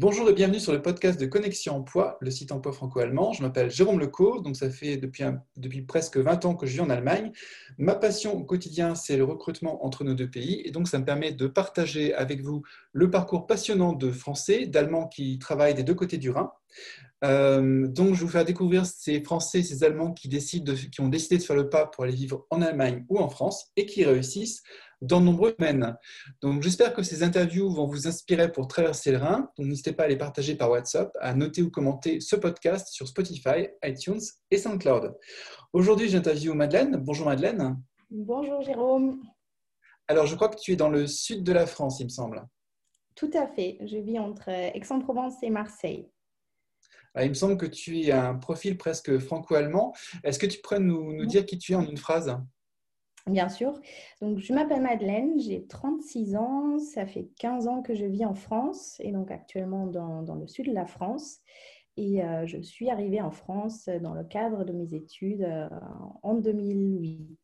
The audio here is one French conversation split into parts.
Bonjour et bienvenue sur le podcast de Connexion Emploi, le site emploi franco-allemand. Je m'appelle Jérôme Lecaux, donc ça fait depuis, presque 20 ans que je vis en Allemagne. Ma passion au quotidien, c'est le recrutement entre nos deux pays et donc ça me permet de partager avec vous le parcours passionnant de Français, d'Allemands qui travaillent des deux côtés du Rhin. Euh, donc je vais vous faire découvrir ces Français, ces Allemands qui, qui ont décidé de faire le pas pour aller vivre en Allemagne ou en France et qui réussissent dans de nombreux domaines. Donc, j'espère que ces interviews vont vous inspirer pour traverser le Rhin. Donc, n'hésitez pas à les partager par WhatsApp, à noter ou commenter ce podcast sur Spotify, iTunes et SoundCloud. Aujourd'hui, j'interviewe Madeleine. Bonjour Madeleine. Bonjour Jérôme. Alors, je crois que tu es dans le sud de la France, il me semble. Tout à fait. Je vis entre Aix-en-Provence et Marseille. Ah, il me semble que tu as un profil presque franco-allemand. Est-ce que tu pourrais nous, nous dire qui tu es en une phrase? Bien sûr. Donc, je m'appelle Madeleine, j'ai 36 ans, ça fait 15 ans que je vis en France et donc actuellement dans, dans le sud de la France. Et euh, je suis arrivée en France dans le cadre de mes études euh, en 2008.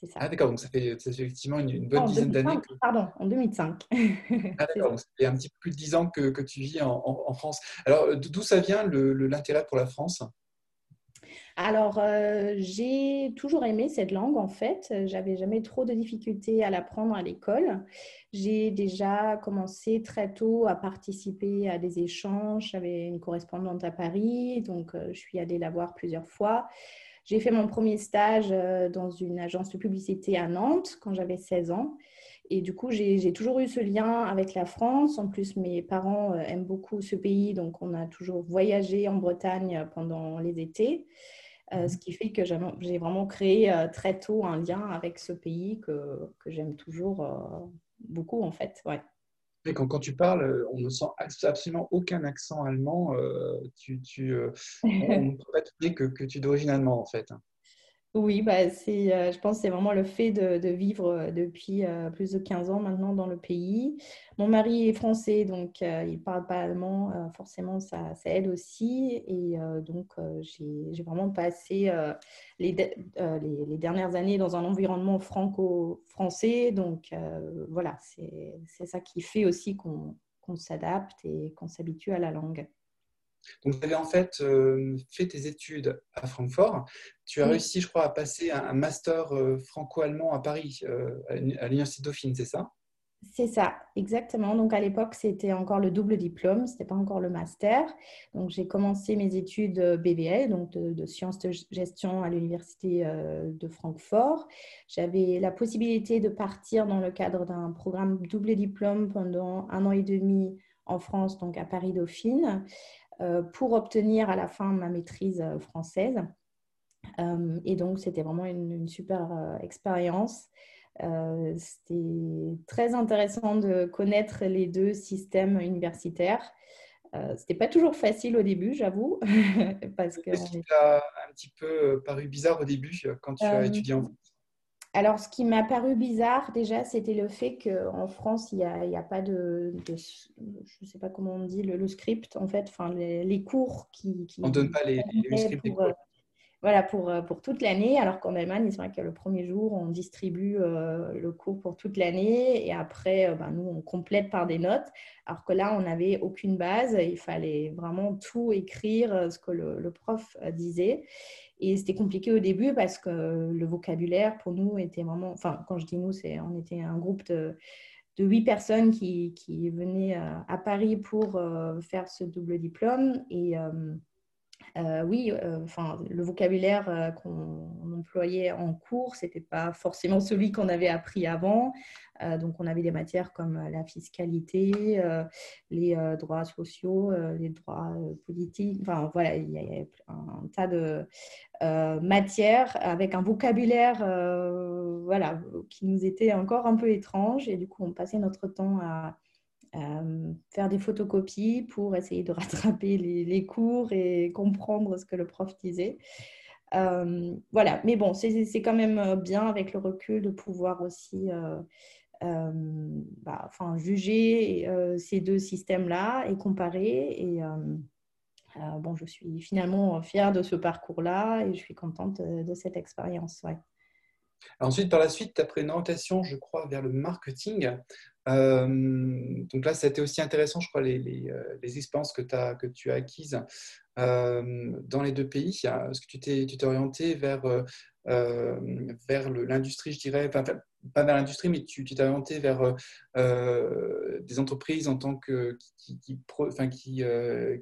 C'est ça. Ah d'accord, donc ça fait, effectivement une, bonne dizaine d'années. Pardon, en 2005. ah d'accord, donc ça fait un petit peu plus de 10 ans que, que tu vis en, en, France. Alors, d'où ça vient l'intérêt pour la France? Alors, euh, j'ai toujours aimé cette langue en fait. J'avais jamais trop de difficultés à l'apprendre à l'école. J'ai déjà commencé très tôt à participer à des échanges. J'avais une correspondante à Paris, donc euh, je suis allée la voir plusieurs fois. J'ai fait mon premier stage euh, dans une agence de publicité à Nantes quand j'avais 16 ans. Et du coup, j'ai toujours eu ce lien avec la France. En plus, mes parents aiment beaucoup ce pays, donc on a toujours voyagé en Bretagne pendant les étés. Euh, ce qui fait que j'ai vraiment créé euh, très tôt un lien avec ce pays que, que j'aime toujours euh, beaucoup en fait. Ouais. Et quand, quand, tu parles, on ne sent absolument aucun accent allemand. tu, tu, on pourrait dire que, que tu es d'origine allemande en fait. Oui, bah c'est, euh, je pense que c'est vraiment le fait de, vivre euh, depuis euh, plus de 15 ans maintenant dans le pays. Mon mari est français, donc il ne parle pas allemand. forcément, ça, ça, aide aussi. Et donc, j'ai, vraiment passé les, les, dernières années dans un environnement franco-français. Donc, voilà, c'est, ça qui fait aussi qu'on s'adapte et qu'on s'habitue à la langue. Donc, tu avais en fait euh, fait tes études à Francfort. Tu as réussi, je crois, à passer un, master euh, franco-allemand à Paris, euh, à l'Université Dauphine, c'est ça? C'est ça, exactement. Donc à l'époque, c'était encore le double diplôme, ce n'était pas encore le master. Donc j'ai commencé mes études BVL, donc de, sciences de gestion à l'université de Francfort. J'avais la possibilité de partir dans le cadre d'un programme double diplôme pendant un an et demi en France, donc à Paris Dauphine. Euh, pour obtenir à la fin ma maîtrise euh, française. Euh, et donc, c'était vraiment une, super expérience. c'était très intéressant de connaître les deux systèmes universitaires. Euh, c'était pas toujours facile au début, j'avoue. parce que Qu'est-ce qui t'a un petit peu paru bizarre au début quand tu as étudié en France? Alors, ce qui m'a paru bizarre déjà, c'était le fait qu'en France, il n'y a, a, pas de, je ne sais pas comment on dit, le, script, en fait, enfin, les, cours qui, On ne donne pas les, les scripts pour, voilà, pour, euh, pour toute l'année. Alors qu'en Allemagne, c'est vrai que le premier jour, on distribue euh, le cours pour toute l'année et après, euh, ben, nous, on complète par des notes. Alors que là, on n'avait aucune base. Il fallait vraiment tout écrire, ce que le, le prof disait. Et c'était compliqué au début parce que le vocabulaire pour nous était vraiment. Enfin, quand je dis nous, c'est on était un groupe de, de huit personnes qui, qui venaient à Paris pour faire ce double diplôme. Et euh, oui, euh, enfin, le vocabulaire euh, qu'on employait en cours, c'était pas forcément celui qu'on avait appris avant. donc, on avait des matières comme la fiscalité, les droits sociaux, les droits politiques. Enfin, voilà, il y a un tas de matières avec un vocabulaire, voilà, qui nous était encore un peu étrange. Et du coup, on passait notre temps à euh, faire des photocopies pour essayer de rattraper les, cours et comprendre ce que le prof disait. Euh, voilà, mais bon, c'est quand même euh, bien avec le recul de pouvoir aussi bah, enfin, juger ces deux systèmes-là et comparer. Et bon, je suis finalement fière de ce parcours-là et je suis contente de, cette expérience. Ensuite, par la suite, tu as pris une orientation, je crois, vers le marketing. Euh, donc là, ça a été aussi intéressant, je crois, les, euh, expériences que, tu as acquises euh, dans les deux pays. Parce que tu t'es orienté vers, vers l'industrie, je dirais, enfin, pas vers l'industrie, mais tu t'es orienté vers des entreprises en tant que qui, qui, enfin, qui,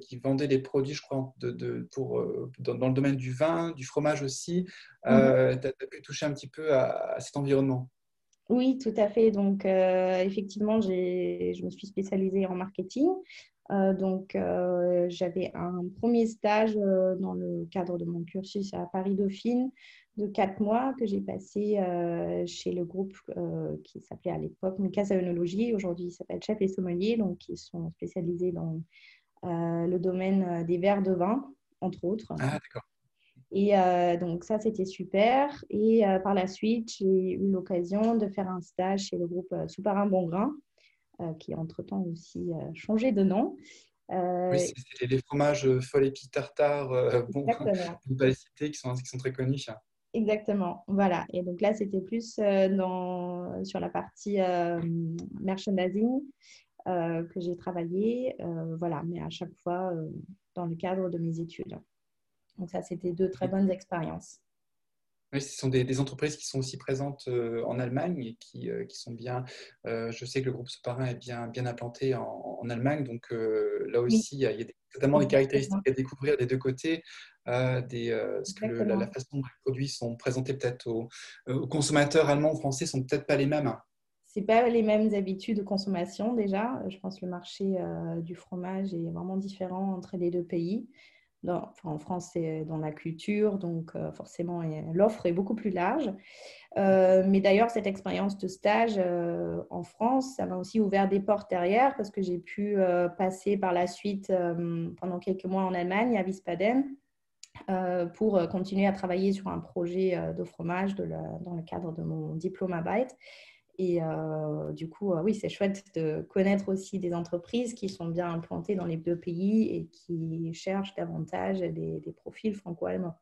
qui vendaient des produits, je crois, de, de pour, dans, le domaine du vin, du fromage aussi. Mm-hmm. Tu as, pu toucher un petit peu à cet environnement. Oui, tout à fait. Donc, euh, effectivement, je me suis spécialisée en marketing. Euh, donc, euh, j'avais un premier stage dans le cadre de mon cursus à Paris Dauphine de quatre mois que j'ai passé chez le groupe qui s'appelait à l'époque Mikasa Œnologie. Aujourd'hui, il s'appelle Chef et Sommelier, donc ils sont spécialisés dans le domaine des verres de vin, entre autres. Ah, d'accord. Et euh, donc ça, c'était super. Et euh, par la suite, j'ai eu l'occasion de faire un stage chez le groupe euh, Souparin Bongrain, qui entre-temps aussi changé de nom. oui, c'est les fromages folle épi tartare, bon, pas les citer, qui sont, qui sont très connus. Exactement, voilà. Et donc là, c'était plus dans, sur la partie merchandising que j'ai travaillé, voilà, mais à chaque fois dans le cadre de mes études. Donc ça, c'était deux très bonnes expériences. Oui, ce sont des, entreprises qui sont aussi présentes euh, en Allemagne et qui, euh, qui sont bien. Euh, je sais que le groupe Soparin est bien, bien implanté en, Allemagne, donc là aussi, il y a, il des, des caractéristiques à découvrir des deux côtés. des, parce que la, façon dont les produits sont présentés peut-être aux, consommateurs allemands ou français sont peut-être pas les mêmes. C'est pas les mêmes habitudes de consommation déjà. Je pense que le marché du fromage est vraiment différent entre les deux pays en France, c'est dans la culture, donc euh, forcément, l'offre est beaucoup plus large. Euh, mais d'ailleurs, cette expérience de stage euh, en France, ça m'a aussi ouvert des portes derrière parce que j'ai pu passer par la suite pendant quelques mois en Allemagne, à Wiesbaden, pour continuer à travailler sur un projet de fromage dans le cadre de mon diplôme à Byte. Et euh, du coup, euh, oui, c'est chouette de connaître aussi des entreprises qui sont bien implantées dans les deux pays et qui cherchent davantage des, profils franco-allemands.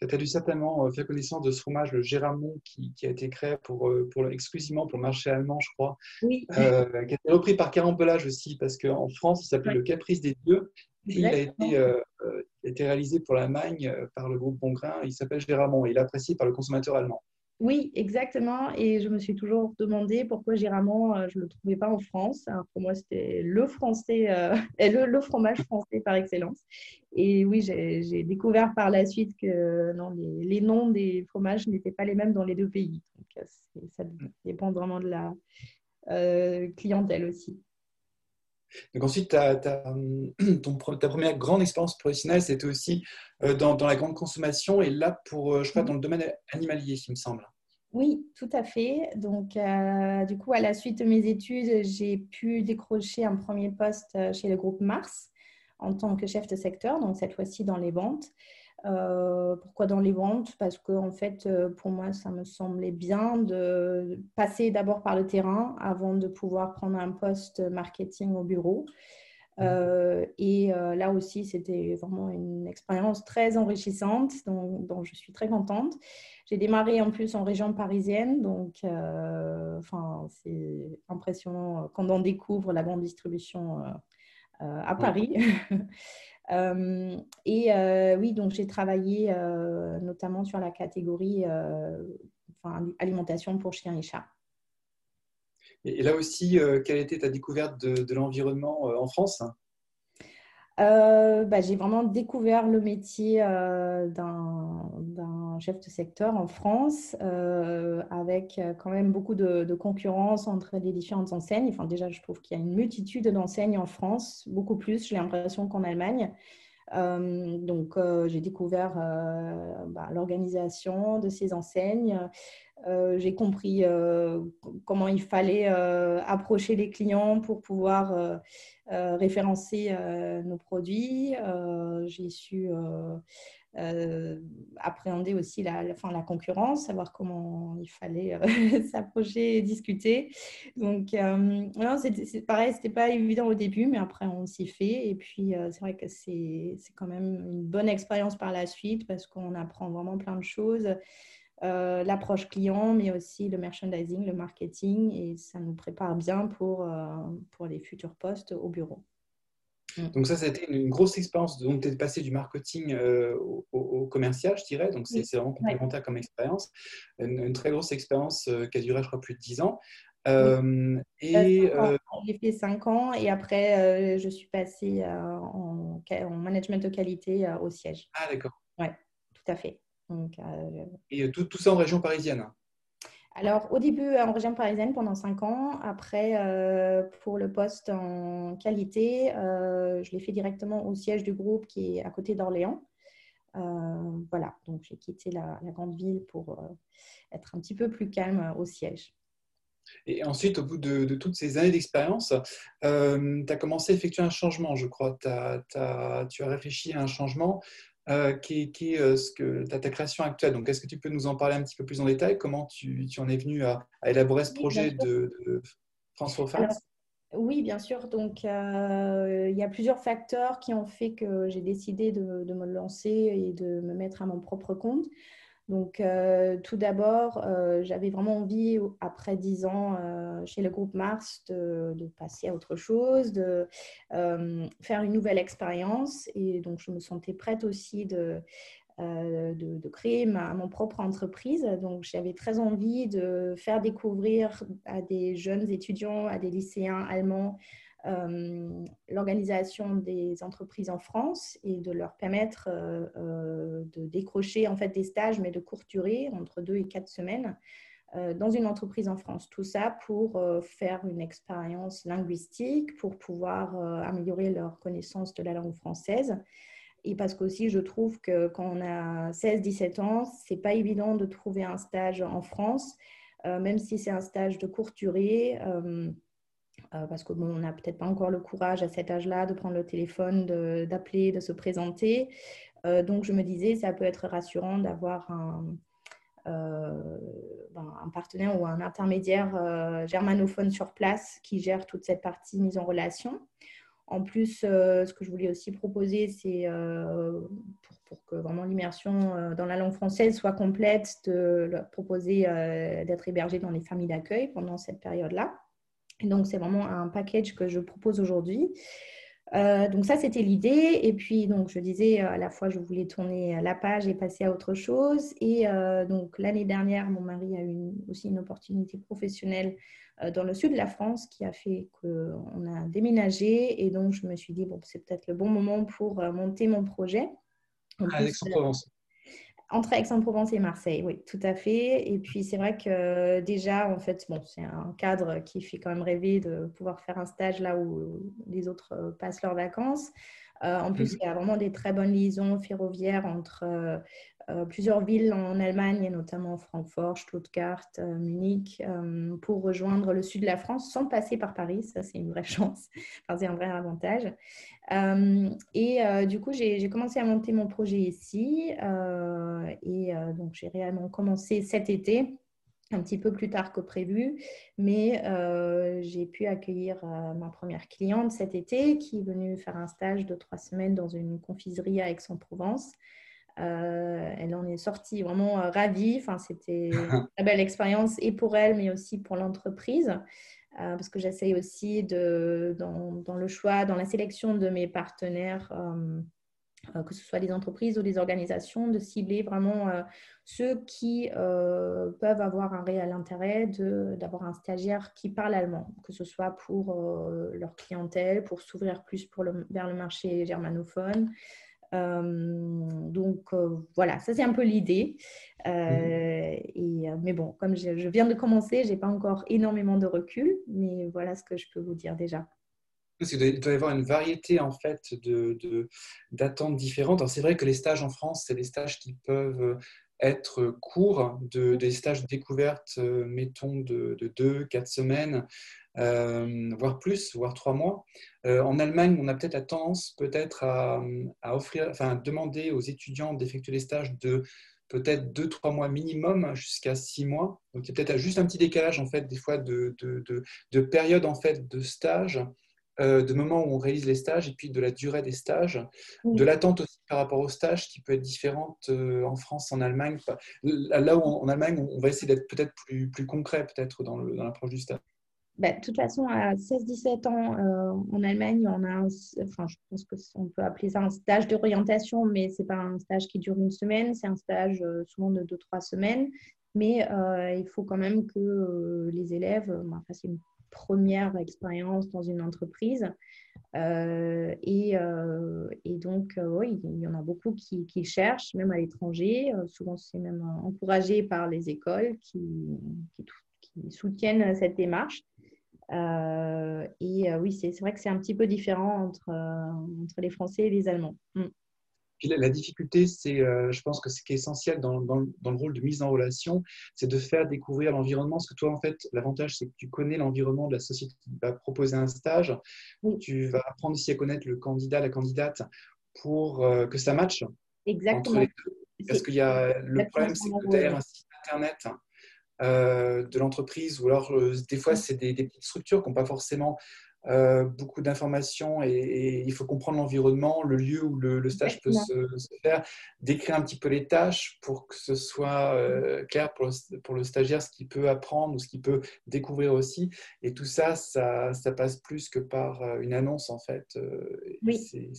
Tu as dû certainement euh, faire connaissance de ce fromage, le Géramont, qui, a été créé pour, pour, exclusivement pour le marché allemand, je crois. Oui. qui a été repris par Carambelage aussi, parce qu'en France, il s'appelle le Caprice des Dieux. il a été, été réalisé pour l'Allemagne par le groupe Bongrain. Il s'appelle Géramont et il est apprécié par le consommateur allemand. Oui, exactement. Et je me suis toujours demandé pourquoi Géramont, euh, je ne le trouvais pas en France. Alors pour moi, c'était le euh, fromage français par excellence. Et oui, j'ai découvert par la suite que non, les, noms des fromages n'étaient pas les mêmes dans les deux pays. Euh, ça dépend vraiment de la clientèle aussi. Donc ensuite, ta, ta, ta première grande expérience professionnelle, c'était aussi dans, dans, la grande consommation et là, pour, je crois, dans le domaine animalier, il me semble. Oui, tout à fait. Donc, euh, du coup, à la suite de mes études, j'ai pu décrocher un premier poste euh, chez le groupe Mars en tant que chef de secteur, donc cette fois-ci dans les ventes. Euh, pourquoi dans les ventes? Parce que en fait, pour moi, ça me semblait bien de passer d'abord par le terrain avant de pouvoir prendre un poste marketing au bureau. Mmh. et là aussi, c'était vraiment une expérience très enrichissante dont, dont, je suis très contente. J'ai démarré en plus en région parisienne, donc euh, enfin, c'est impressionnant quand on découvre la grande distribution euh, euh, à Paris. et oui, donc j'ai travaillé notamment sur la catégorie alimentation pour chiens et chats. Et là aussi, quelle était ta découverte de l'environnement en France? Euh, bah, j'ai vraiment découvert le métier euh, d'un chef de secteur en France euh, avec quand même beaucoup de, concurrence entre les différentes enseignes. Enfin, déjà, je trouve qu'il y a une multitude d'enseignes en France, beaucoup plus, j'ai l'impression qu'en Allemagne. donc, j'ai découvert bah, l'organisation de ces enseignes. J'ai compris comment il fallait approcher les clients pour pouvoir euh, référencer euh, nos produits. Euh, j'ai su appréhender aussi la, la, la, concurrence, savoir comment il fallait s'approcher et discuter. Donc, c'est pareil, c'était pas évident au début, mais après, on s'y fait. Et puis, c'est vrai que c'est quand même une bonne expérience par la suite parce qu'on apprend vraiment plein de choses. L'approche client, mais aussi le merchandising, le marketing, et ça nous prépare bien pour, pour les futurs postes au bureau. Mm. Donc ça, ça a été une grosse expérience. Donc, tu es passé du marketing euh, au, commercial, je dirais. Donc, c'est vraiment complémentaire comme expérience. Une, très grosse expérience euh, qui a duré, je crois, plus de 10 ans. Euh, et J'ai fait 5 ans et après, je suis passée en, en, management de qualité au siège. Ah, d'accord. Oui, tout à fait. Et tout, tout ça en région parisienne alors, au début, en région parisienne pendant cinq ans. Après, euh, pour le poste en qualité, euh, je l'ai fait directement au siège du groupe qui est à côté d'Orléans. Euh, voilà, donc j'ai quitté la, grande ville pour être un petit peu plus calme au siège. Et ensuite, au bout de, toutes ces années d'expérience, tu as commencé à effectuer un changement, je crois. tu as réfléchi à un changement euh, qui, est euh, ce que, ta, ta, création actuelle. Donc, est-ce que tu peux nous en parler un petit peu plus en détail? Comment tu, en es venu à, élaborer ce projet de, de, France for Oui, bien sûr. Donc, euh, il y a plusieurs facteurs qui ont fait que j'ai décidé de, de, me lancer et de me mettre à mon propre compte. Donc, euh, tout d'abord, euh, j'avais vraiment envie, après dix ans euh, chez le groupe Mars, de, passer à autre chose, de faire une nouvelle expérience. Et donc, je me sentais prête aussi de, de, créer ma, mon propre entreprise. Donc, j'avais très envie de faire découvrir à des jeunes étudiants, à des lycéens allemands, euh, l'organisation des entreprises en France et de leur permettre euh, euh, de décrocher en fait des stages, mais de courte durée, entre deux et quatre semaines, dans une entreprise en France. Tout ça pour faire une expérience linguistique, pour pouvoir améliorer leur connaissance de la langue française. Et parce qu'aussi, je trouve que quand on a 16-17 ans, c'est pas évident de trouver un stage en France, même si c'est un stage de courte durée. Euh, parce qu'on n'a peut-être pas encore le courage à cet âge-là de prendre le téléphone, d'appeler, de, se présenter. Euh, donc, je me disais, ça peut être rassurant d'avoir un, euh, ben, partenaire ou un intermédiaire germanophone sur place qui gère toute cette partie mise en relation. En plus, ce que je voulais aussi proposer, c'est pour, pour, que vraiment l'immersion dans la langue française soit complète, de leur proposer d'être hébergé dans les familles d'accueil pendant cette période-là donc, c'est vraiment un package que je propose aujourd'hui. Euh, donc ça, c'était l'idée. Et puis, donc, je disais, à la fois, je voulais tourner la page et passer à autre chose. Et euh, donc, l'année dernière, mon mari a eu aussi une opportunité professionnelle euh, dans le sud de la France qui a fait qu'on a déménagé. Et donc, je me suis dit, bon, c'est peut-être le bon moment pour monter mon projet. Entre Aix-en-Provence et Marseille, oui, tout à fait. Et puis c'est vrai que déjà, en fait, c'est un cadre qui fait quand même rêver de pouvoir faire un stage là où les autres euh, passent leurs vacances. Euh, en plus, mhm. il y a vraiment des très bonnes liaisons ferroviaires entre euh, euh, plusieurs villes en Allemagne, notamment Francfort, Stuttgart, Munich, pour rejoindre le sud de la France sans passer par Paris. Ça, c'est une vraie chance. Enfin, c'est un vrai avantage. et du coup, j'ai commencé à monter mon projet ici. et donc, j'ai réellement commencé cet été un petit peu plus tard que prévu, mais j'ai pu accueillir ma première cliente cet été qui est venue faire un stage de trois semaines dans une confiserie à Aix-en-Provence. Euh, elle en est sortie vraiment euh, ravie. Enfin, c'était une très belle expérience et pour elle, mais aussi pour l'entreprise. Euh, parce que j'essaye aussi de, dans, le choix, dans la sélection de mes partenaires, que ce soit des entreprises ou des organisations, de cibler vraiment ceux qui peuvent avoir un réel intérêt d'avoir un stagiaire qui parle allemand, que ce soit pour leur clientèle, pour s'ouvrir plus pour le, vers le marché germanophone, euh, donc euh, voilà, ça c'est un peu l'idée. Euh, et, mais bon, comme je, viens de commencer, je n'ai pas encore énormément de recul, mais voilà ce que je peux vous dire déjà. Il doit y avoir une variété en fait d'attentes de, différentes. C'est vrai que les stages en France, c'est des stages qui peuvent être courts, de, des stages de découverte, mettons, de, de deux, quatre semaines, euh, voire plus, voire trois mois. Euh, en Allemagne, on a peut-être la tendance peut-être à, offrir, enfin, demander aux étudiants d'effectuer des stages de peut-être deux, trois mois minimum jusqu'à six mois. Donc, il y a peut-être juste un petit décalage en fait des fois de, de, de, période en fait de stage de moment où on réalise les stages et puis de la durée des stages, de l'attente aussi par rapport aux stages qui peut être différente en France, en Allemagne. Là où en Allemagne, on va essayer d'être peut-être plus, plus concret peut-être dans l'approche du stage. Bah, de toute façon, à 16-17 ans, euh, en Allemagne, on a un, enfin, je pense qu'on peut appeler ça un stage d'orientation, mais ce n'est pas un stage qui dure une semaine, c'est un stage euh, souvent de 2-3 semaines. Mais euh, il faut quand même que les élèves bah, fassent une première expérience dans une entreprise. Et, donc, oui, il y en a beaucoup qui, cherchent, même à l'étranger. souvent, c'est même encouragé par les écoles qui, soutiennent cette démarche. Euh, et euh, oui, c'est vrai que c'est un petit peu différent entre, euh, les Français et les Allemands. Mm. Puis la, difficulté, c'est, je pense que ce qui est essentiel dans, dans, le rôle de mise en relation, c'est de faire découvrir l'environnement. Parce que toi, en fait, l'avantage, c'est que tu connais l'environnement de la société qui va proposer un stage. Tu vas apprendre aussi à connaître le candidat, la candidate, pour que ça matche. Exactement. Entre les deux. Parce qu'il y a le problème, c'est que derrière un site internet, euh, de l'entreprise, ou alors euh, des fois c'est des, petites structures qui n'ont pas forcément euh, beaucoup d'informations et, il faut comprendre l'environnement, le lieu où le, stage peut se, faire, décrire un petit peu les tâches pour que ce soit clair pour le, pour le, stagiaire ce qu'il peut apprendre ou ce qu'il peut découvrir aussi. Et tout ça, ça, ça passe plus que par une annonce en fait. oui.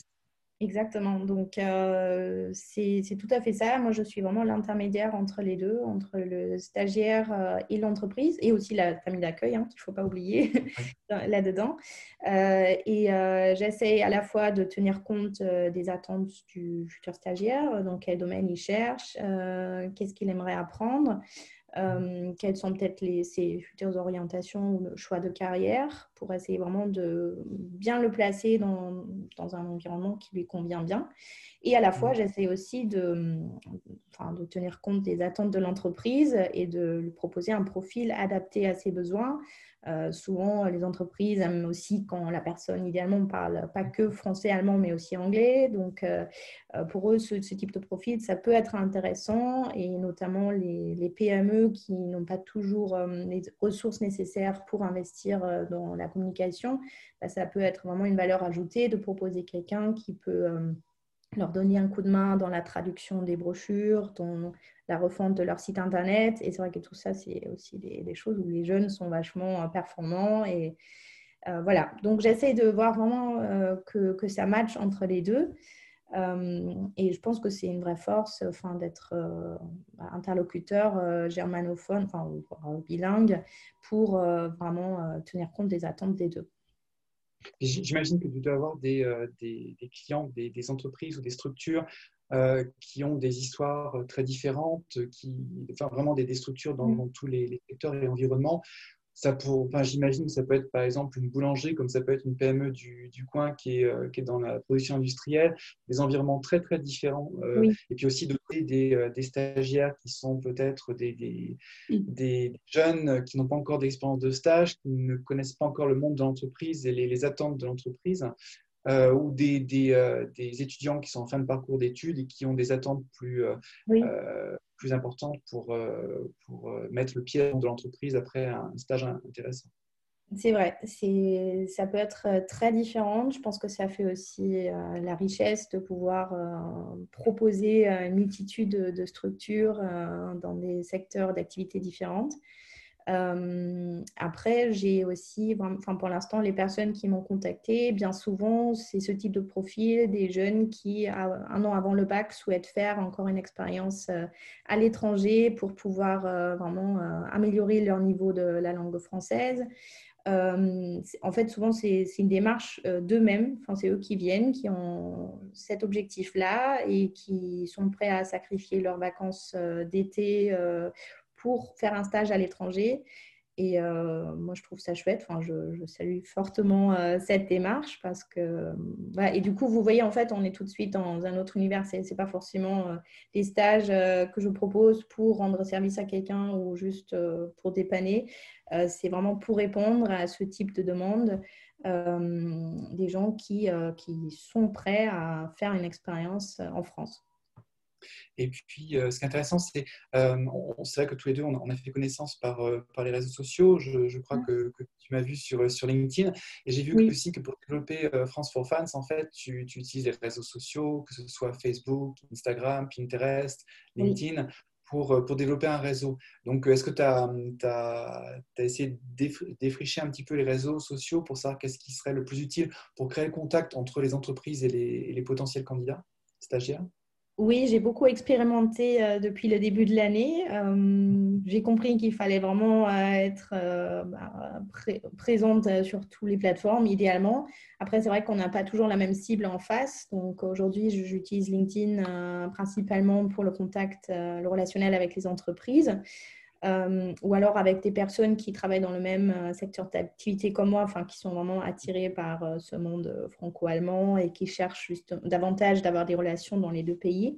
Exactement. Donc, euh, c'est tout à fait ça. Moi, je suis vraiment l'intermédiaire entre les deux, entre le stagiaire euh, et l'entreprise, et aussi la famille d'accueil, hein, qu'il ne faut pas oublier là-dedans. Euh, et j'essaie à la fois de tenir compte des attentes du futur stagiaire, donc quel domaine il cherche, qu'est-ce qu'il aimerait apprendre. Euh, quelles sont peut-être ses futures orientations ou le choix de carrière pour essayer vraiment de bien le placer dans, dans un environnement qui lui convient bien. Et à la fois, mmh. j'essaie aussi de, enfin, de tenir compte des attentes de l'entreprise et de lui proposer un profil adapté à ses besoins. Euh, souvent, les entreprises aiment aussi quand la personne, idéalement, parle pas que français, allemand, mais aussi anglais. Donc, euh, euh, pour eux, ce, type de profil, ça peut être intéressant, et notamment les, les PME qui n'ont pas toujours les ressources nécessaires pour investir dans la communication, bah, ça peut être vraiment une valeur ajoutée de proposer quelqu'un qui peut leur donner un coup de main dans la traduction des brochures, dans la refonte de leur site internet. Et c'est vrai que tout ça, c'est aussi des, choses où les jeunes sont vachement euh, performants. Et euh, voilà, donc j'essaie de voir vraiment euh, que, ça matche entre les deux. et je pense que c'est une vraie force enfin, d'être interlocuteur germanophone, enfin bilingue, pour vraiment tenir compte des attentes des deux. J'imagine que tu dois avoir des, clients, des, entreprises ou des structures euh, qui ont des histoires très différentes, qui, enfin vraiment des, structures dans, dans tous les, les, secteurs et environnements ça pour, enfin, j'imagine que ça peut être par exemple une boulangerie, comme ça peut être une PME du, du coin qui est, euh, qui est, dans la production industrielle, des environnements très très différents. Euh, et puis aussi doter des, euh, des, stagiaires qui sont peut-être des, des, des, jeunes qui n'ont pas encore d'expérience de stage, qui ne connaissent pas encore le monde de l'entreprise et les, les attentes de l'entreprise. Ou des, des, des, étudiants qui sont en fin de parcours d'études et qui ont des attentes plus, plus importante pour, euh, pour euh, mettre le pied dans l'entreprise après un stage intéressant. C'est vrai, ça peut être euh, très différent. Je pense que ça fait aussi la richesse de pouvoir proposer une multitude de structures dans des secteurs d'activité différentes. Euh, après, j'ai aussi, enfin pour l'instant, les personnes qui m'ont contacté, bien souvent, c'est ce type de profil, des jeunes qui, un an avant le bac, souhaitent faire encore une expérience euh, à l'étranger pour pouvoir euh, vraiment améliorer leur niveau de la langue française. en fait, souvent, c'est une démarche d'eux-mêmes, enfin, c'est eux qui viennent, qui ont cet objectif-là et qui sont prêts à sacrifier leurs vacances d'été pour faire un stage à l'étranger. Et euh, moi, je trouve ça chouette. Enfin, je, salue fortement euh, cette démarche parce que. Et du coup, vous voyez, en fait, on est tout de suite dans un autre univers. Ce n'est pas forcément euh, des stages que je propose pour rendre service à quelqu'un ou juste pour dépanner. C'est vraiment pour répondre à ce type de demande. des gens qui, qui sont prêts à faire une expérience en France. Et puis, ce qui est intéressant, c'est on, vrai que tous les deux, on, a fait connaissance par, par les réseaux sociaux. Je, crois mmh. que, tu m'as vu sur, sur LinkedIn. Et j'ai vu aussi que pour développer France for Fans, en fait, tu, utilises les réseaux sociaux, que ce soit Facebook, Instagram, Pinterest, LinkedIn. Pour, pour, développer un réseau. Donc, est-ce que tu as, as, essayé de défricher un petit peu les réseaux sociaux pour savoir qu'est-ce qui serait le plus utile pour créer le contact entre les entreprises et les, et les potentiels candidats stagiaires? Oui, j'ai beaucoup expérimenté euh, depuis le début de l'année. Euh, j'ai compris qu'il fallait vraiment euh, être bah, présente sur toutes les plateformes, idéalement. Après, c'est vrai qu'on n'a pas toujours la même cible en face. Donc aujourd'hui, j'utilise LinkedIn principalement pour le contact, le relationnel avec les entreprises. Euh, ou alors avec des personnes qui travaillent dans le même euh, secteur d'activité comme moi, enfin, qui sont vraiment attirées par euh, ce monde franco-allemand et qui cherchent juste davantage d'avoir des relations dans les deux pays.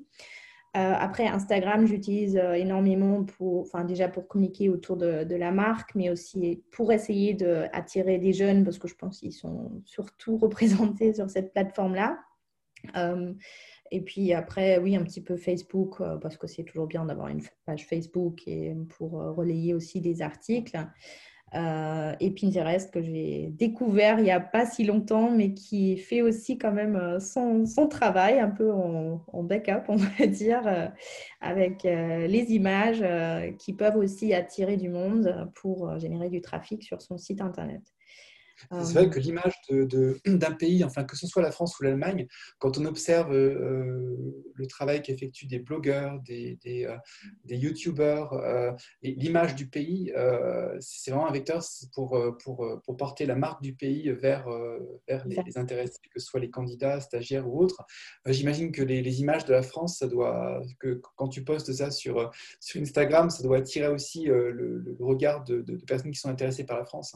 après, Instagram, j'utilise énormément pour, enfin, déjà pour communiquer autour de, de la marque, mais aussi pour essayer d'attirer des jeunes, parce que je pense qu'ils sont surtout représentés sur cette plateforme-là. Et puis après, oui, un petit peu Facebook, euh, parce que c'est toujours bien d'avoir une page Facebook et pour euh, relayer aussi des articles. Euh, et Pinterest que j'ai découvert il n'y a pas si longtemps, mais qui fait aussi quand même son, son travail, un peu en, backup, on va dire, avec les images qui peuvent aussi attirer du monde pour générer du trafic sur son site Internet. C'est vrai que l'image d'un pays, enfin que ce soit la France ou l'Allemagne, quand on observe euh, le travail qu'effectuent des blogueurs, des, des, euh, YouTubeurs, euh, l'image du pays, c'est vraiment un vecteur pour, pour, pour, porter la marque du pays vers, vers les, intéressés, que ce soit les candidats, stagiaires ou autres. J'imagine que les, images de la France, ça doit, que quand tu postes ça sur, sur Instagram, ça doit attirer aussi le, le regard de, de personnes qui sont intéressées par la France.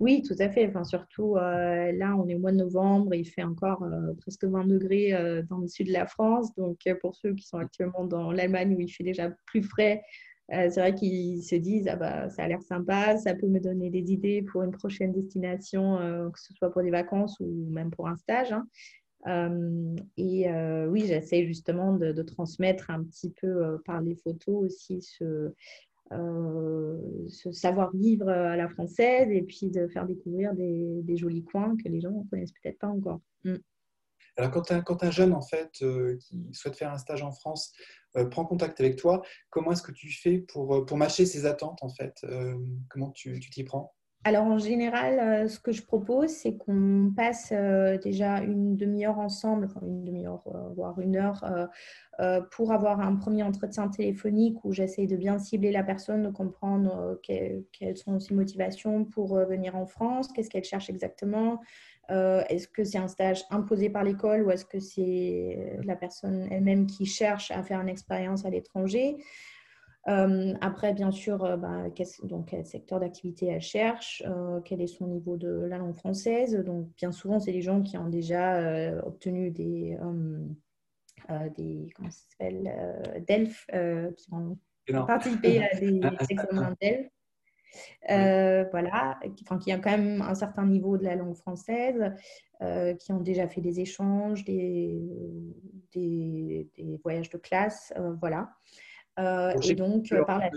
Oui, tout à fait. Enfin, surtout euh, là, on est au mois de novembre, il fait encore euh, presque 20 degrés euh, dans le sud de la France. Donc, pour ceux qui sont actuellement dans l'Allemagne où il fait déjà plus frais, c'est vrai qu'ils se disent ah bah, ça a l'air sympa, ça peut me donner des idées pour une prochaine destination, que ce soit pour des vacances ou même pour un stage. Hein. et oui, j'essaie justement de, transmettre un petit peu par les photos aussi ce, ce savoir-vivre à la française et puis de faire découvrir des, jolis coins que les gens ne connaissent peut-être pas encore. Mm. Alors, quand un, quand un, jeune en fait euh, qui souhaite faire un stage en France euh, prend contact avec toi, comment est-ce que tu fais pour, pour mâcher ses attentes en fait Comment tu t'y prends? Alors en général, euh, ce que je propose, c'est qu'on passe euh, déjà une demi-heure ensemble, une demi-heure, euh, voire une heure, pour avoir un premier entretien téléphonique où j'essaye de bien cibler la personne, de comprendre quelles sont ses motivations pour venir en France, qu'est-ce qu'elle cherche exactement, est-ce que c'est un stage imposé par l'école ou est-ce que c'est la personne elle-même qui cherche à faire une expérience à l'étranger après, bien sûr, euh, bah, donc, quel secteur d'activité elle cherche, euh, quel est son niveau de la langue française. Donc, bien souvent, c'est des gens qui ont déjà obtenu des, des comment ça s'appelle, DELF, qui ont participé à des examens DELF. voilà, qui, enfin, qui a quand même un certain niveau de la langue française, qui ont déjà fait des échanges, des, des, des voyages de classe, voilà. Euh, et donc, euh, par la.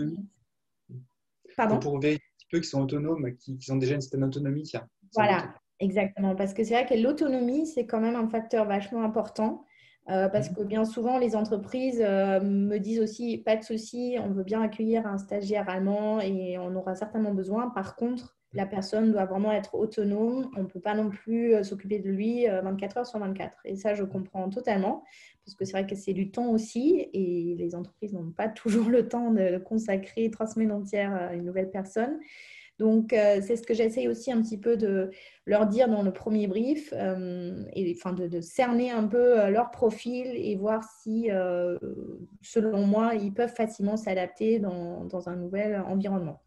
Pardon Pour vérifier un petit peu qu'ils sont autonomes, qu'ils ont déjà une certaine autonomie. Voilà, exactement. Parce que c'est vrai que l'autonomie, c'est quand même un facteur vachement important. Euh, parce mhm. que bien souvent, les entreprises me disent aussi, pas de souci, on veut bien accueillir un stagiaire allemand et on aura certainement besoin. Par contre, la personne doit vraiment être autonome. On ne peut pas non plus euh, s'occuper de lui 24 euh, heures sur 24. Et ça, je comprends totalement, parce que c'est vrai que c'est du temps aussi, et les entreprises n'ont pas toujours le temps de consacrer trois semaines entières à une nouvelle personne. Donc, euh, c'est ce que j'essaye aussi un petit peu de leur dire dans le premier brief, et enfin de, cerner un peu leur profil et voir si, selon moi, ils peuvent facilement s'adapter dans un nouvel environnement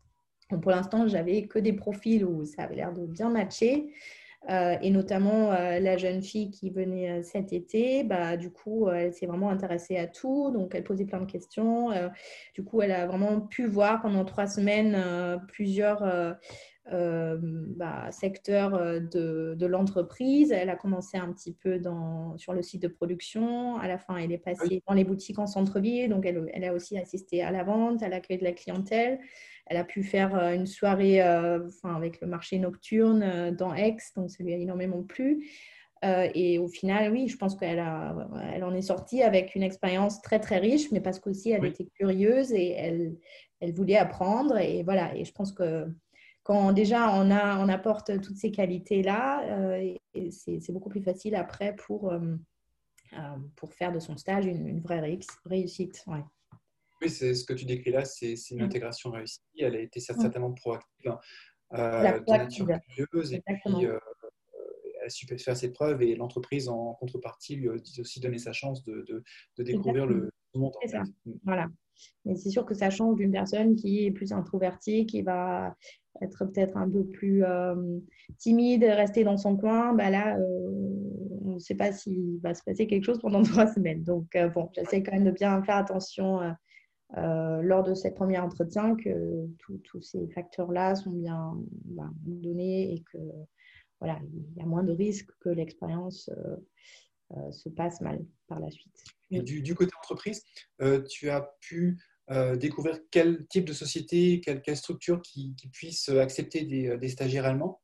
pour l'instant, j'avais que des profils où ça avait l'air de bien matcher. Euh, et notamment euh, la jeune fille qui venait euh, cet été, bah, du coup, elle s'est vraiment intéressée à tout, donc elle posait plein de questions. du coup, elle a vraiment pu voir pendant trois semaines plusieurs bah, secteur de, de l'entreprise. Elle a commencé un petit peu dans, sur le site de production. À la fin, elle est passée dans les boutiques en centre-ville. Donc, elle, elle, a aussi assisté à la vente, à l'accueil de la clientèle. Elle a pu faire une soirée enfin, avec le marché nocturne dans Aix. Donc, ça lui a énormément plu. Euh, et au final, oui, je pense qu'elle elle en est sortie avec une expérience très, très riche, mais parce qu'aussi elle était curieuse et elle, elle voulait apprendre. Et voilà, et je pense que quand déjà on, a, on apporte toutes ces qualités-là, euh, c'est beaucoup plus facile après pour, euh, pour faire de son stage une, vraie réussite. Oui, c'est ce que tu décris là, c'est une mm. intégration réussie. Elle a été mm. certainement proactive, de nature curieuse. Et puis, elle a su faire ses preuves et l'entreprise, en contrepartie, lui a aussi donné sa chance de, de, découvrir le monde. Ça. Mm. Voilà. Mais c'est sûr que ça change d'une personne qui est plus introvertie, qui va être peut-être un peu plus euh, timide, rester dans son coin. Bah là, euh, on ne sait pas s'il va se passer quelque chose pendant trois semaines. Donc, euh, bon, j'essaie quand même de bien faire attention lors de cette premier entretien que tous ces facteurs-là sont bien bah, donnés et que voilà, il y a moins de risques que l'expérience euh, euh, se passe mal par la suite. du, côté entreprise, euh, tu as pu découvrir quel type de société, quelle, structure qui, puisse accepter des, stagiaires allemands?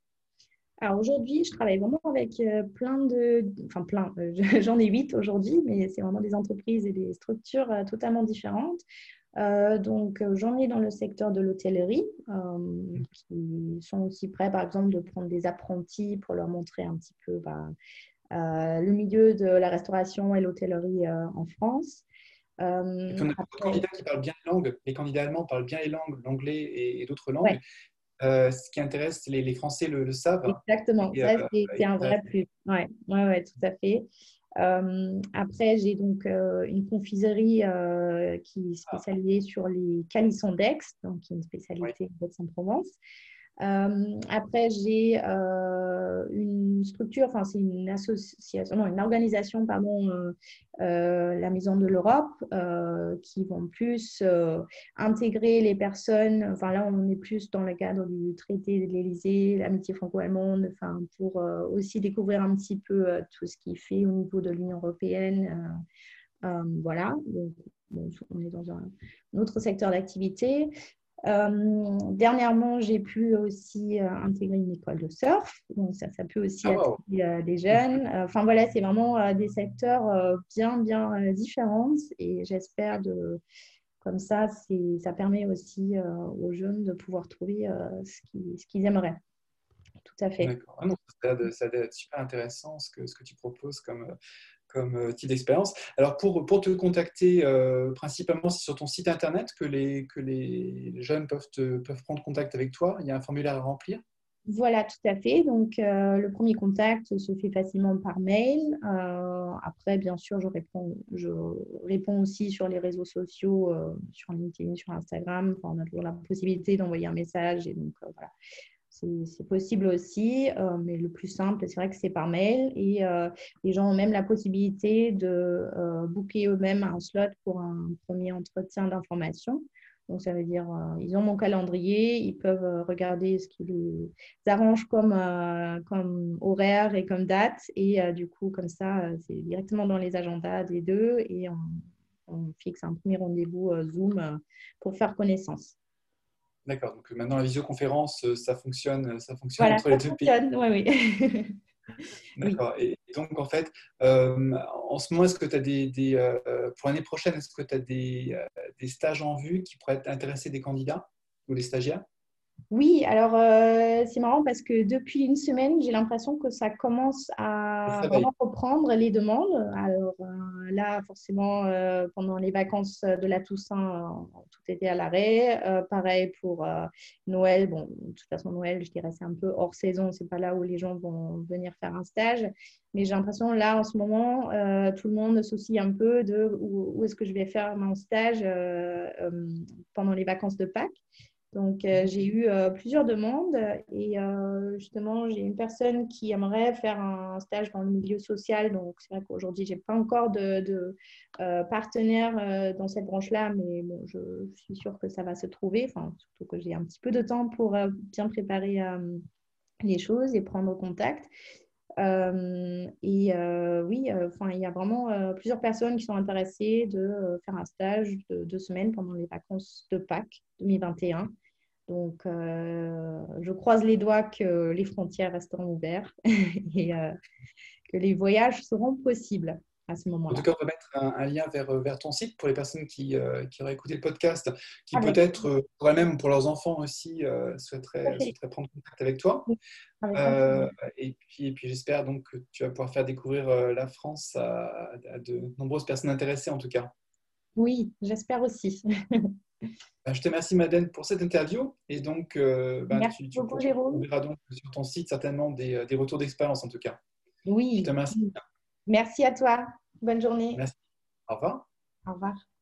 Alors aujourd'hui, je travaille vraiment avec plein de, enfin plein, j'en ai huit aujourd'hui, mais c'est vraiment des entreprises et des structures totalement différentes. Euh, donc, euh, j'en ai dans le secteur de l'hôtellerie euh, qui sont aussi prêts, par exemple, de prendre des apprentis pour leur montrer un petit peu bah, le milieu de la restauration et l'hôtellerie en France. Euh, on a beaucoup de candidats qui parlent bien les langues. Les candidats allemands parlent bien les langues, l'anglais et, d'autres langues. ce qui intéresse les, les Français le, savent. Exactement, ça c'est un vrai plus. Oui, ouais, ouais, tout à fait. Euh, après, j'ai donc euh, une confiserie euh, qui est ah. spécialisée sur les calissons d'Aix, donc qui est une spécialité d'Aix-en-Provence. Euh, après, j'ai euh, une structure, enfin, c'est une association, non, une organisation, pardon, euh, la Maison de l'Europe, qui vont plus intégrer les personnes. Enfin, là, on est plus dans le cadre du traité de l'Élysée, l'amitié franco-allemande, enfin, pour aussi découvrir un petit peu tout ce qui fait au niveau de l'Union européenne. voilà, Donc, on est dans un, autre secteur d'activité. Euh, dernièrement, j'ai pu aussi euh, intégrer une école de surf. Donc, ça, ça peut aussi être ah, attirer des jeunes. Enfin, voilà, c'est vraiment des secteurs bien, bien différents. Et j'espère de. Comme ça, ça permet aussi aux jeunes de pouvoir trouver ce qu'ils aimeraient. Tout à fait. D'accord. Ah ça, doit être super intéressant ce que, ce que tu proposes comme, comme euh, type d'expérience. Alors, pour, pour te contacter, euh, principalement, c'est sur ton site internet que les, que les jeunes peuvent, peuvent prendre contact avec toi. Il y a un formulaire à remplir. Voilà, tout à fait. Donc, euh, le premier contact se fait facilement par mail. après, bien sûr, je réponds, je réponds aussi sur les réseaux sociaux, sur LinkedIn, sur Instagram. on a toujours la possibilité d'envoyer un message. Et donc, voilà c'est possible aussi, euh, mais le plus simple, c'est vrai que c'est par mail. Et euh, les gens ont même la possibilité de euh, booker eux-mêmes un slot pour un premier entretien d'information. Donc, ça veut dire, ils ont mon calendrier, ils peuvent regarder ce qui les arrange comme, comme horaire et comme date. Et du coup, comme ça, c'est directement dans les agendas des deux et on fixe un premier rendez-vous Zoom pour faire connaissance. D'accord. Donc maintenant, la visioconférence, euh, ça fonctionne, euh, ça fonctionne entre les deux pays. Oui, oui. D'accord. Et donc, en fait, euh, en ce moment, est-ce que tu as des, pour l'année prochaine, est-ce que tu as des, des, stages en vue qui pourraient intéresser des candidats ou des stagiaires? Oui, alors euh, c'est marrant parce que depuis une semaine, j'ai l'impression que ça commence à vraiment reprendre les demandes. Alors euh, là, forcément, euh, pendant les vacances de la Toussaint, tout était à l'arrêt. pareil pour Noël. Bon, de toute façon, Noël, je dirais, c'est un peu hors saison. C'est pas là où les gens vont venir faire un stage. Mais j'ai l'impression, là, en ce moment, tout le monde se soucie un peu de où est-ce que je vais faire mon stage pendant les vacances de Pâques. Donc, euh, j'ai eu euh, plusieurs demandes et euh, justement, j'ai une personne qui aimerait faire un stage dans le milieu social. Donc, c'est vrai qu'aujourd'hui, je n'ai pas encore de, partenaire dans cette branche-là, mais bon, je, suis sûre que ça va se trouver. Enfin, surtout que j'ai un petit peu de temps pour bien préparer les choses et prendre contact. et oui, enfin, il y a vraiment plusieurs personnes qui sont intéressées de faire un stage de deux semaines pendant les vacances de Pâques 2021. Donc, euh, je croise les doigts que les frontières resteront ouvertes et euh, que les voyages seront possibles à ce moment-là. En tout cas, on va mettre un, lien vers, vers, ton site pour les personnes qui, euh, qui auraient écouté le podcast, qui peut-être, pour elles-mêmes ou pour leurs enfants aussi, souhaiteraient, prendre contact avec toi. et puis, et puis j'espère donc que tu vas pouvoir faire découvrir la France à de nombreuses personnes intéressées en tout cas. Oui, j'espère aussi. Bah, je te remercie, Madeleine, pour cette interview. Et donc, euh, bah, Merci tu, beaucoup, Jérôme. verras donc sur ton site certainement des, euh, des retours d'expérience, en tout cas. Oui. Je te remercie. Merci à toi. Bonne journée. Merci. Au revoir. Au revoir.